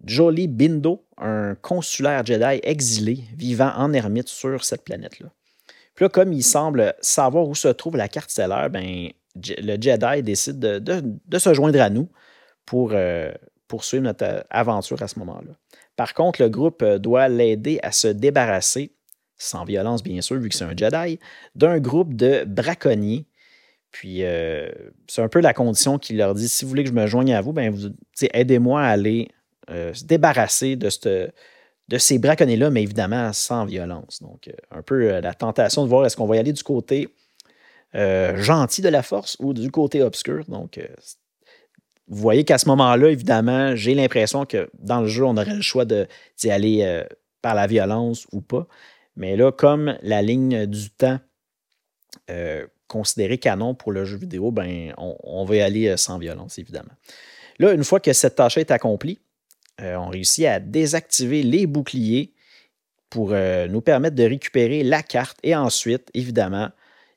Jolly Bindo, un consulaire Jedi exilé vivant en ermite sur cette planète-là. Puis là, comme il semble savoir où se trouve la carte stellaire, ben, le Jedi décide de, se joindre à nous pour euh, poursuivre notre euh, aventure à ce moment-là. Par contre, le groupe euh, doit l'aider à se débarrasser, sans violence bien sûr, vu que c'est un Jedi, d'un groupe de braconniers. Puis c'est un peu la condition qu'il leur dit si vous voulez que je me joigne à vous, ben vous aidez-moi à aller se débarrasser de, de ces braconniers-là, mais évidemment sans violence. Donc, un peu la tentation de voir est-ce qu'on va y aller du côté euh, gentil de la force ou du côté obscur. Donc, euh, vous voyez qu'à ce moment-là, évidemment, j'ai l'impression que dans le jeu, on aurait le choix d'y aller euh, par la violence ou pas. Mais là, comme la ligne du temps considérée canon pour le jeu vidéo, ben, on, va y aller sans violence, évidemment. Là, une fois que cette tâche est accomplie, on réussit à désactiver les boucliers pour nous permettre de récupérer la carte et ensuite, évidemment,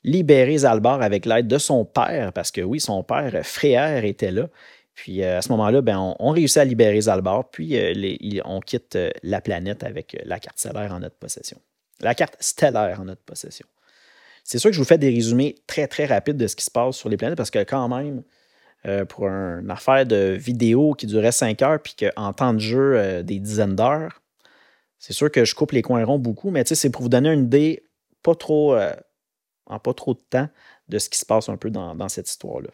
libérer Zalbar avec l'aide de son père, parce que oui, son père, Frère, était là. Puis euh, à ce moment-là, ben, on, réussit à libérer Zalbar, puis euh, on quitte euh, la planète avec la carte stellaire en notre possession. La carte stellaire en notre possession. C'est sûr que je vous fais des résumés très, très rapides de ce qui se passe sur les planètes, parce que quand même, pour une affaire de vidéo qui durait 5 heures, puis qu'en temps de jeu, des dizaines d'heures, c'est sûr que je coupe les coins ronds beaucoup, mais c'est pour vous donner une idée pas trop en pas trop de temps de ce qui se passe un peu dans, cette histoire-là.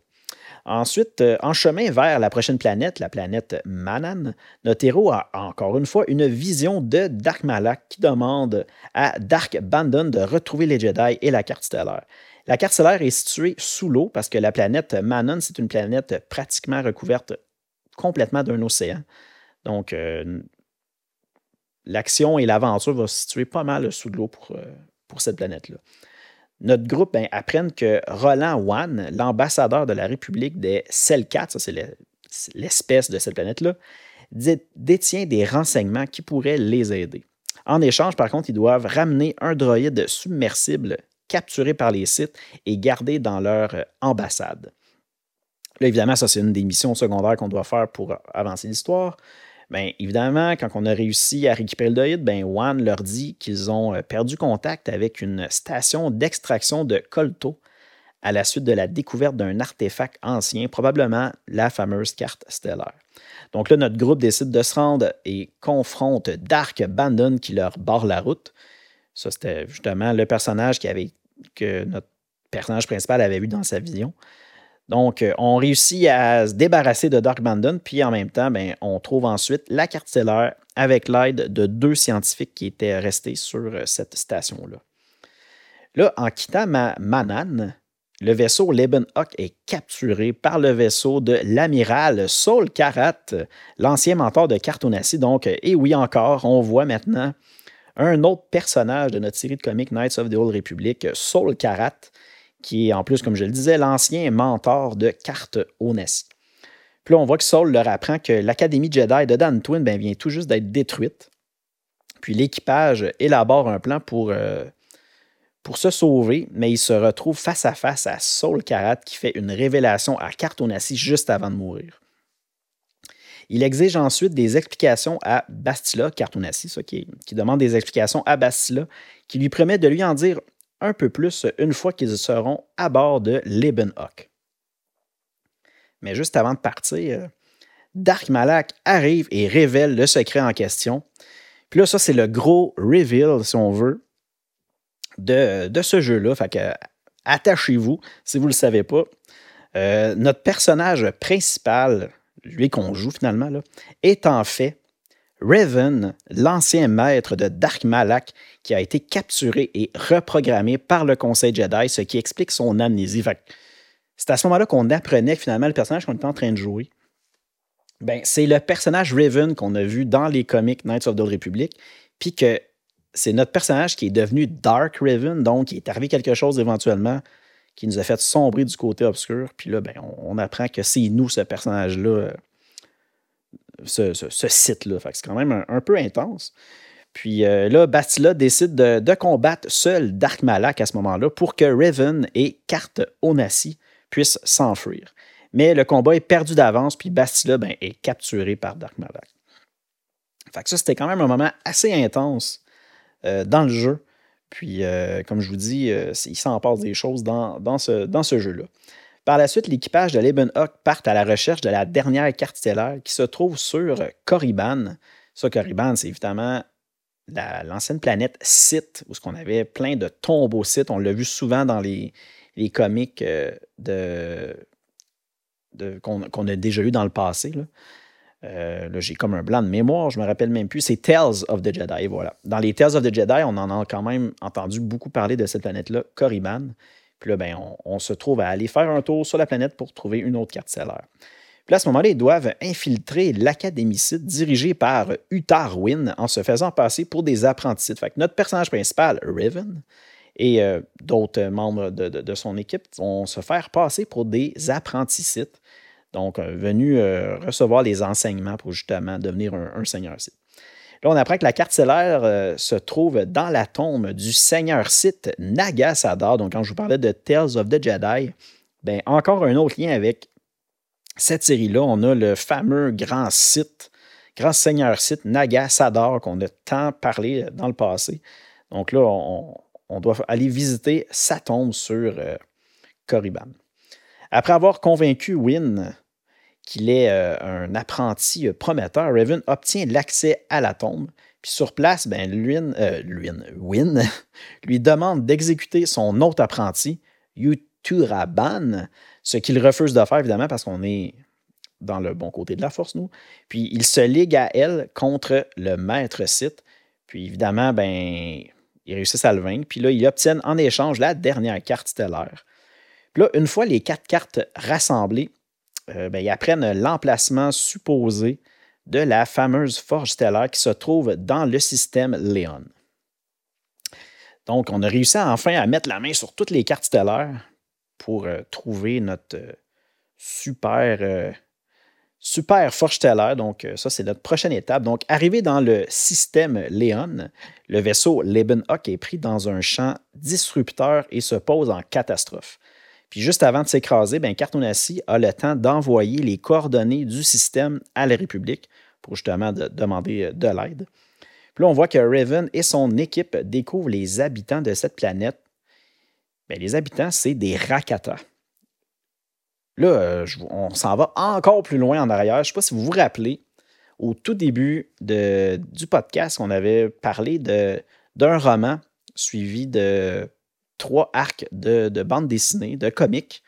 Ensuite, euh, en chemin vers la prochaine planète, la planète Manan, notre héros a encore une fois une vision de Dark Malak qui demande à Dark Bandon de retrouver les Jedi et la carte stellaire. La carte stellaire est située sous l'eau parce que la planète Manon, c'est une planète pratiquement recouverte complètement d'un océan. Donc, euh, l'action et l'aventure vont se situer pas mal sous l'eau pour, euh, pour cette planète-là notre groupe ben, apprenne que Roland Wan, l'ambassadeur de la République des Selkat, ça c'est l'espèce de cette planète-là, détient des renseignements qui pourraient les aider. En échange, par contre, ils doivent ramener un droïde submersible capturé par les sites et gardé dans leur euh, ambassade. Là, évidemment, ça, c'est une des missions secondaires qu'on doit faire pour avancer l'histoire. Bien, évidemment, quand on a réussi à récupérer le droïde, ben, Wan leur dit qu'ils ont euh, perdu contact avec une station d'extraction de colto à la suite de la découverte d'un artefact ancien, probablement la fameuse carte stellaire. Donc là, notre groupe décide de se rendre et confronte Dark Bandon qui leur barre la route. Ça, c'était justement le personnage qui que notre personnage principal avait vu dans sa vision. Donc, euh, on réussit à se débarrasser de Dark Bandon, puis en même temps, ben, on trouve ensuite la carte stellaire avec l'aide de deux scientifiques qui étaient restés sur euh, cette station-là. Là, en quittant ma Manan, le vaisseau Lebenhock est capturé par le vaisseau de l'amiral Saul Karat, l'ancien mentor de Cartonassi. Donc, euh, et oui encore, on voit maintenant un autre personnage de notre série de comics Knights of the Old Republic, Saul Karat, qui est en plus, comme je le disais, l'ancien mentor de Carte Onassi. Puis là, on voit que Saul leur apprend que l'Académie Jedi de Dan Twin ben, vient tout juste d'être détruite. Puis l'équipage élabore un plan pour, euh, pour se sauver, mais il se retrouve face à face à Saul Karat qui fait une révélation à Onassi juste avant de mourir. Il exige ensuite des explications à Bastila, Cartonassi, ça, qui, qui demande des explications à Bastila, qui lui promet de lui en dire un peu plus une fois qu'ils seront à bord de Lebenhock. Mais juste avant de partir, Dark Malak arrive et révèle le secret en question. Puis là, ça, c'est le gros reveal, si on veut, de, ce jeu-là. Fait que attachez-vous si vous ne le savez pas. Euh, notre personnage principal, lui qu'on joue finalement, est en fait Raven, l'ancien maître de Dark Malak, qui a été capturé et reprogrammé par le Conseil Jedi, ce qui explique son amnésie. c'est à ce moment-là qu'on apprenait finalement le personnage qu'on était en train de jouer, ben, c'est le personnage Raven qu'on a vu dans les comics Knights of the Republic, puis que c'est notre personnage qui est devenu Dark Raven, donc il est arrivé quelque chose éventuellement qui nous a fait sombrer du côté obscur. Puis là, ben, on, apprend que c'est nous, ce personnage-là, ce, site-là. c'est quand même un, peu intense. Puis euh, là, Bastila décide de, combattre seul Dark Malak à ce moment-là pour que Raven et Carte Onassi puissent s'enfuir. Mais le combat est perdu d'avance, puis Bastila ben, est capturé par Dark Malak. Fait ça, c'était quand même un moment assez intense euh, dans le jeu. Puis, euh, comme je vous dis, il s'en passe des choses dans ce jeu-là. Par la suite, l'équipage de Lebenhock part à la recherche de la dernière carte stellaire qui se trouve sur Korriban. Ça, Korriban, c'est évidemment l'ancienne planète Sith, où on avait plein de tombeaux Sith. On l'a vu souvent dans les, comics de, qu'on a déjà eu dans le passé. Euh, là. j'ai comme un blanc de mémoire, je me rappelle même plus. C'est Tales of the Jedi, voilà. Dans les Tales of the Jedi, on en a quand même entendu beaucoup parler de cette planète-là, Korriban. Ben, on, se trouve à aller faire un tour sur la planète pour trouver une autre carte stellaire. Puis à ce moment-là, ils doivent infiltrer l'académicide dirigé par Utarwin en se faisant passer pour des apprentis. Fait que notre personnage principal, Riven, et euh, d'autres membres de, son équipe vont se faire passer pour des apprentis donc, euh, venu euh, recevoir les enseignements pour justement devenir un, seigneur site. Là, on apprend que la carte stellaire euh, se trouve dans la tombe du seigneur site Nagasadar. Donc, quand je vous parlais de Tales of the Jedi, bien, encore un autre lien avec cette série-là. On a le fameux grand site, grand seigneur site Nagasadar qu'on a tant parlé dans le passé. Donc là, on, doit aller visiter sa tombe sur Korriban. Après avoir convaincu Wynne qu'il est euh, un apprenti euh, prometteur, Raven obtient l'accès à la tombe. Puis sur place, ben, euh, [laughs] lui demande d'exécuter son autre apprenti, Yuturaban, ce qu'il refuse de faire, évidemment, parce qu'on est dans le bon côté de la force, nous. Puis il se ligue à elle contre le maître site. Puis évidemment, ben, ils réussissent à le vaincre. Puis là, ils obtiennent en échange la dernière carte stellaire. Puis là, une fois les quatre cartes rassemblées, euh, ben, ils apprennent l'emplacement supposé de la fameuse forge stellaire qui se trouve dans le système Léon. Donc, on a réussi enfin à mettre la main sur toutes les cartes stellaires pour euh, trouver notre euh, super, super forge stellaire. Donc, ça, c'est notre prochaine étape. Donc, arrivé dans le système Léon, le vaisseau Lebenhock est pris dans un champ disrupteur et se pose en catastrophe. Puis juste avant de s'écraser, ben, Cartonassi a le temps d'envoyer les coordonnées du système à la République pour justement demander euh, de l'aide. Puis là, on voit que Raven et son équipe découvrent les habitants de cette planète. Bien, les habitants, c'est des Rakata. Là, euh, on s'en va encore plus loin en arrière. Je ne sais pas si vous vous rappelez, au tout début du podcast, on avait parlé d'un roman suivi de trois arcs de, bande dessinée, de comics,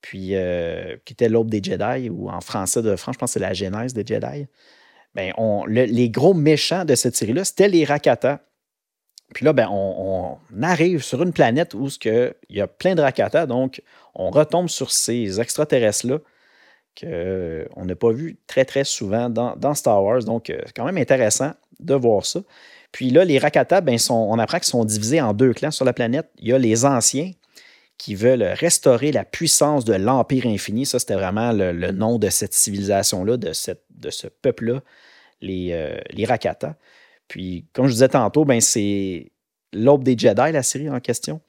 puis euh, qui était l'aube des Jedi, ou en français de France, je c'est la genèse des Jedi. Ben, on, les gros méchants de cette série-là, c'était les Rakata. Puis là, ben, on, arrive sur une planète où il y a plein de Rakata, donc on retombe sur ces extraterrestres-là qu'on n'a pas vu très, très souvent dans, dans Star Wars. Donc, euh, c'est quand même intéressant de voir ça. Puis là, les Rakata, ben, on apprend qu'ils sont divisés en deux clans sur la planète. Il y a les anciens qui veulent restaurer la puissance de l'Empire infini. Ça, c'était vraiment le, nom de cette civilisation-là, de, de ce peuple-là, les, euh, les Rakata. Puis, comme je disais tantôt, ben, c'est l'aube des Jedi, la série en question.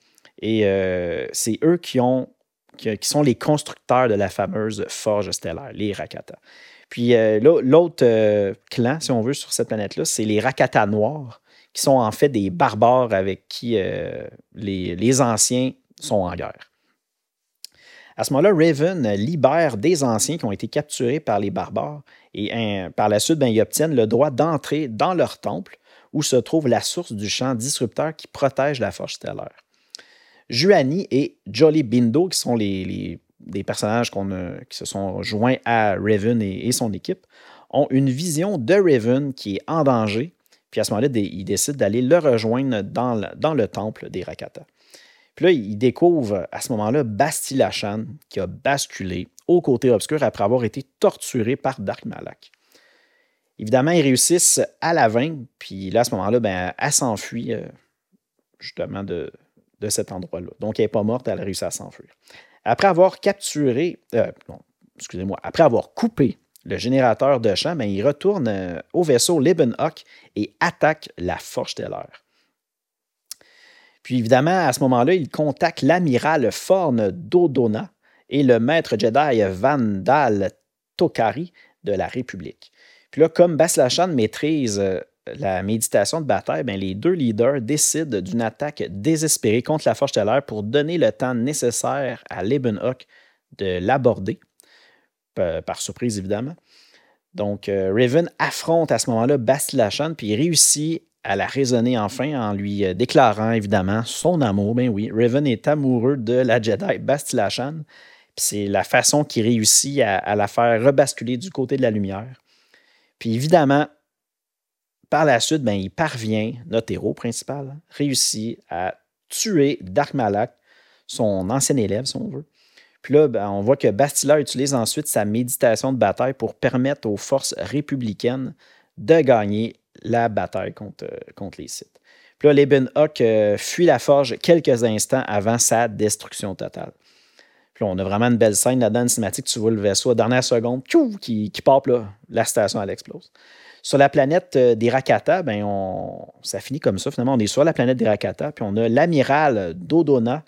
Et euh, c'est eux qui, sont les constructeurs de la fameuse forge stellaire, les Rakata. Puis euh, l'autre euh, clan, si on veut, sur cette planète-là, c'est les Rakata noirs, qui sont en fait des barbares avec qui euh, les, anciens sont en guerre. À ce moment-là, Raven libère des anciens qui ont été capturés par les barbares et par la suite, ben, ils obtiennent le droit d'entrer dans leur temple où se trouve la source du champ disrupteur qui protège la forge stellaire. Juani et Jolly Bindo, qui sont les des personnages qui se sont joints à Raven et, son équipe, ont une vision de Raven qui est en danger. Puis à ce moment-là, ils décident d'aller le rejoindre dans le, temple des Rakata. Puis là, il découvre à ce moment-là Basti Lachan, qui a basculé au côté obscur après avoir été torturé par Dark Malak. Évidemment, ils réussissent à la vaincre, puis là, à ce moment-là, ben, elle s'enfuit euh, justement de, de cet endroit-là. Donc, elle n'est pas morte, elle a réussi à s'enfuir. Après avoir capturé, euh, excusez-moi, après avoir coupé le générateur de champ, ben, il retourne euh, au vaisseau Lebenhock et attaque la Forge Stellaire. Puis évidemment, à ce moment-là, il contacte l'amiral Forne Dodona et le maître Jedi Vandal Tokari de la République. Puis là, comme Baslachan maîtrise euh, la méditation de bataille, bien, les deux leaders décident d'une attaque désespérée contre la Forge stellaire pour donner le temps nécessaire à Lebenhock de l'aborder, par surprise évidemment. Donc, euh, Raven affronte à ce moment-là Baslachan, puis il réussit à la raisonner enfin en lui euh, déclarant évidemment son amour. Ben oui, Raven est amoureux de la Jedi Bastila C'est la façon qu'il réussit à, la faire rebasculer du côté de la lumière. Puis évidemment, par la suite, ben, il parvient, notre héros principal, réussit à tuer Dark Malak, son ancien élève, si on veut. Puis là, ben, on voit que Bastila utilise ensuite sa méditation de bataille pour permettre aux forces républicaines de gagner la bataille contre, euh, contre les sites. Puis là, Leben euh, fuit la forge quelques instants avant sa destruction totale. Puis on a vraiment une belle scène là-dedans, une cinématique. Tu vois le vaisseau à dernière seconde qui, qui part, là, la station, elle explose. Sur la planète euh, des Rakata, ben on, ça finit comme ça. Finalement, on est sur la planète des Rakata, puis on a l'amiral Dodona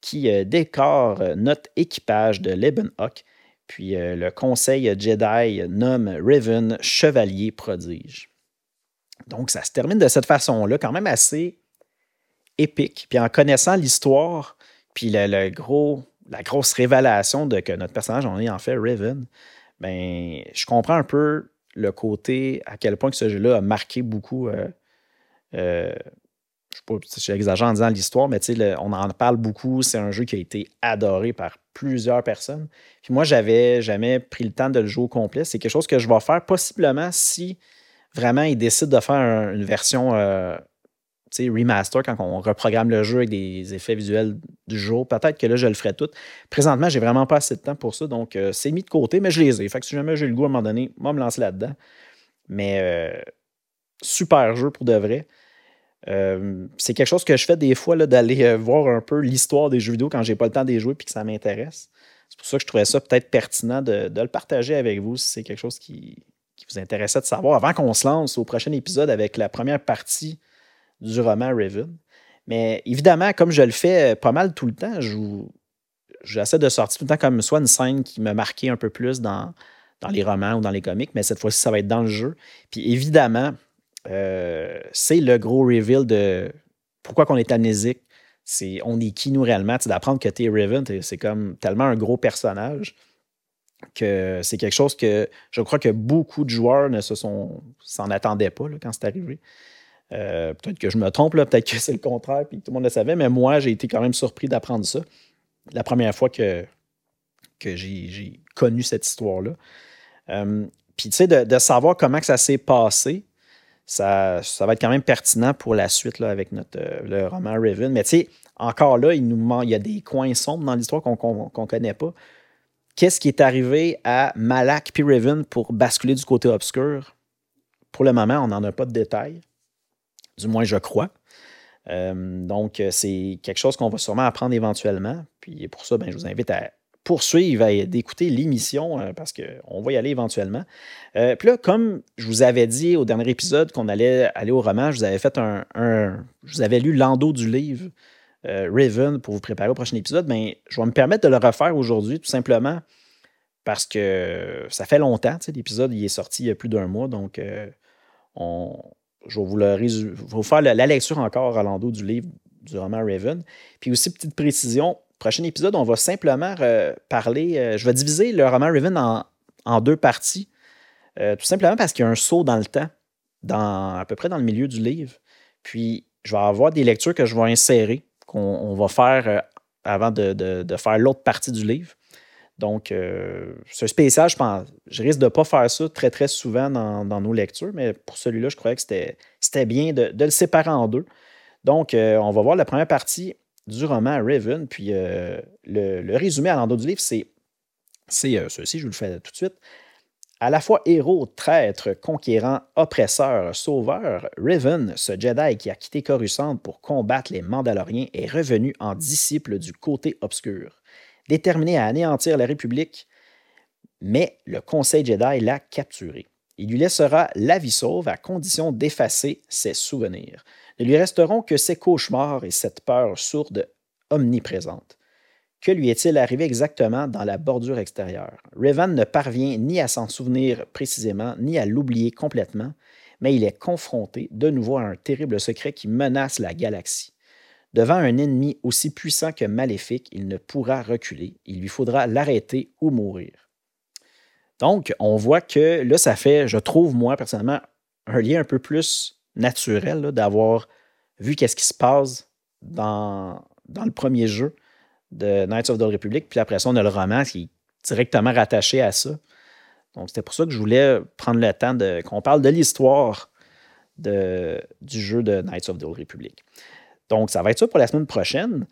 qui décore notre équipage de Lebenhock. Puis le conseil Jedi nomme Riven chevalier prodige. Donc, ça se termine de cette façon-là, quand même assez épique. Puis en connaissant l'histoire, puis le, gros, la grosse révélation de que notre personnage en est en fait Raven, ben, je comprends un peu le côté à quel point que ce jeu-là a marqué beaucoup. Euh, euh, je ne sais pas si j'exagère en disant l'histoire, mais on en parle beaucoup. C'est un jeu qui a été adoré par plusieurs personnes. Puis moi, j'avais jamais pris le temps de le jouer au complet. C'est quelque chose que je vais faire possiblement si vraiment, ils décident de faire une version euh, remaster quand on reprogramme le jeu avec des effets visuels du jour. Peut-être que là, je le ferai tout. Présentement, j'ai vraiment pas assez de temps pour ça, donc euh, c'est mis de côté, mais je les ai. Fait que si jamais j'ai le goût à un moment donné, moi, me lancer là-dedans. Mais euh, super jeu pour de vrai. c'est quelque chose que je fais des fois d'aller voir un peu l'histoire des jeux vidéo quand j'ai pas le temps de les jouer et que ça m'intéresse. C'est pour ça que je trouvais ça peut-être pertinent de, de, le partager avec vous si c'est quelque chose qui, qui vous intéressait de savoir avant qu'on se lance au prochain épisode avec la première partie du roman Raven. Mais évidemment, comme je le fais pas mal tout le temps, j'essaie de sortir tout le temps comme soit une scène qui me marquait un peu plus dans, dans les romans ou dans les comics, mais cette fois-ci, ça va être dans le jeu. Puis évidemment, euh, c'est le gros reveal de pourquoi qu'on est amnésique. C'est on est qui nous réellement? D'apprendre que tu es Raven, c'est comme tellement un gros personnage que c'est quelque chose que je crois que beaucoup de joueurs ne se sont s'en attendaient pas quand c'est arrivé. Euh, peut-être que je me trompe, peut-être que c'est le contraire, puis tout le monde le savait, mais moi, j'ai été quand même surpris d'apprendre ça. La première fois que, que j'ai connu cette histoire-là. Euh, puis, tu sais, de, savoir comment que ça s'est passé, ça, ça va être quand même pertinent pour la suite là, avec notre, euh, le roman Raven. Mais tu sais, encore là, il, nous il y a des coins sombres dans l'histoire qu'on ne connaît pas qu'est-ce qui est arrivé à Malak puis Raven pour basculer du côté obscur? Pour le moment, on n'en a pas de détails. Du moins, je crois. Euh, donc, c'est quelque chose qu'on va sûrement apprendre éventuellement. Puis pour ça, ben, je vous invite à poursuivre et d'écouter l'émission euh, parce qu'on va y aller éventuellement. Euh, puis là, comme je vous avais dit au dernier épisode qu'on allait aller au roman, je vous avais fait un, je vous avais lu l'endo du livre euh, Raven pour vous préparer au prochain épisode, mais je vais me permettre de le refaire aujourd'hui tout simplement parce que ça fait longtemps. L'épisode il est sorti il y a plus d'un mois, donc euh, je vais vous, faire la, lecture encore à l'endos du livre du roman Raven. Puis aussi, petite précision, prochain épisode, on va simplement parler, euh, je vais diviser le roman Raven en, deux parties, tout simplement parce qu'il y a un saut dans le temps, dans, à peu près dans le milieu du livre. Puis, je vais avoir des lectures que je vais insérer qu'on va faire euh, avant de, faire l'autre partie du livre. Donc, euh, ce spécial, je pense, je risque de ne pas faire ça très, très souvent dans, nos lectures, mais pour celui-là, je croyais que c'était bien de, le séparer en deux. Donc, euh, on va voir la première partie du roman Raven. Puis le, le, résumé à l'endroit du livre, c'est ceci, je vous le fais tout de suite. À la fois héros, traître, conquérant, oppresseur, sauveur, Riven, ce Jedi qui a quitté Coruscant pour combattre les Mandaloriens, est revenu en disciple du côté obscur. Déterminé à anéantir la République, mais le Conseil Jedi l'a capturé. Il lui laissera la vie sauve à condition d'effacer ses souvenirs. Ne lui resteront que ses cauchemars et cette peur sourde omniprésente. Que lui est-il arrivé exactement dans la bordure extérieure? Revan ne parvient ni à s'en souvenir précisément, ni à l'oublier complètement, mais il est confronté de nouveau à un terrible secret qui menace la galaxie. Devant un ennemi aussi puissant que maléfique, il ne pourra reculer. Il lui faudra l'arrêter ou mourir. Donc, on voit que là, ça fait, je trouve, moi, personnellement, un lien un peu plus naturel d'avoir vu qu'est-ce qui se passe dans, le premier jeu de Knights of the Republic. Puis après ça, on a le roman qui est directement rattaché à ça. Donc, c'était pour ça que je voulais prendre le temps qu'on parle de l'histoire du jeu de Knights of the Republic. Donc, ça va être ça pour la semaine prochaine.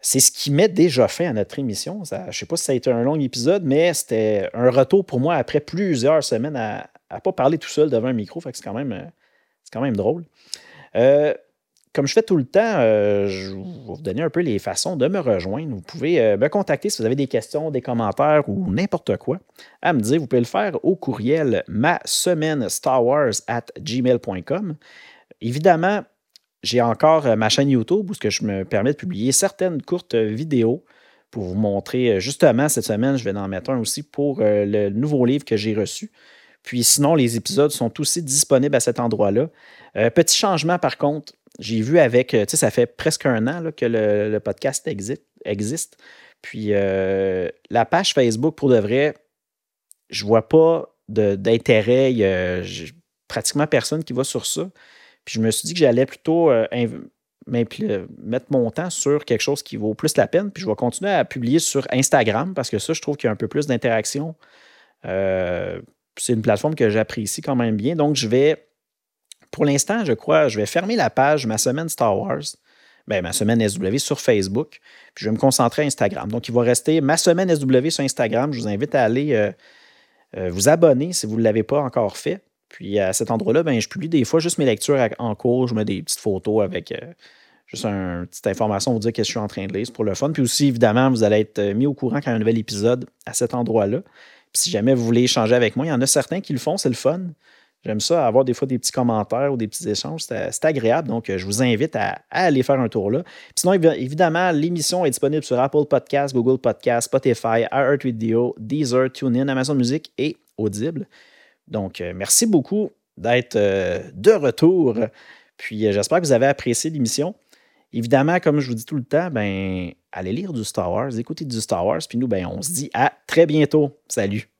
C'est ce qui met déjà fin à notre émission. je ne sais pas si ça a été un long épisode, mais c'était un retour pour moi après plusieurs semaines à ne pas parler tout seul devant un micro. C'est quand même, quand même drôle. Euh, comme je fais tout le temps, euh, je vais vous donner un peu les façons de me rejoindre. Vous pouvez euh, me contacter si vous avez des questions, des commentaires ou n'importe quoi à me dire. Vous pouvez le faire au courriel ma semaine Star Wars at gmail.com. Évidemment, j'ai encore euh, ma chaîne YouTube où je me permets de publier certaines courtes vidéos pour vous montrer. Justement, cette semaine, je vais en mettre un aussi pour le nouveau livre que j'ai reçu. Puis sinon, les épisodes sont aussi disponibles à cet endroit-là. petit changement par contre, j'ai vu avec, euh, tu sais, ça fait presque un an que le, podcast existe. Puis euh, la page Facebook, pour de vrai, je vois pas d'intérêt. Pratiquement personne qui va sur ça. Puis je me suis dit que j'allais plutôt euh, mettre mon temps sur quelque chose qui vaut plus la peine. Puis je vais continuer à publier sur Instagram parce que ça, je trouve qu'il y a un peu plus d'interaction. c'est une plateforme que j'apprécie quand même bien. Donc, je vais pour l'instant, je crois, je vais fermer la page Ma semaine Star Wars, ben, ma semaine SW sur Facebook, puis je vais me concentrer à Instagram. Donc, il va rester Ma semaine SW sur Instagram. Je vous invite à aller euh, euh, vous abonner si vous ne l'avez pas encore fait. Puis à cet endroit-là, ben, je publie des fois juste mes lectures en cours. Je mets des petites photos avec euh, juste une petite information, vous dire que je suis en train de lire. Pour le fun. Puis aussi, évidemment, vous allez être mis au courant quand il y a un nouvel épisode à cet endroit-là. Puis si jamais vous voulez échanger avec moi, il y en a certains qui le font, c'est le fun. J'aime ça, avoir des fois des petits commentaires ou des petits échanges. C'est agréable. Donc, je vous invite à, aller faire un tour là. sinon, évidemment, l'émission est disponible sur Apple Podcasts, Google Podcasts, Spotify, iHeartRadio, Deezer, TuneIn, Amazon Music et Audible. Donc, euh, merci beaucoup d'être euh, de retour. Puis, euh, j'espère que vous avez apprécié l'émission. Évidemment, comme je vous dis tout le temps, ben, allez lire du Star Wars, écoutez du Star Wars. Puis nous, ben, on se dit à très bientôt. Salut!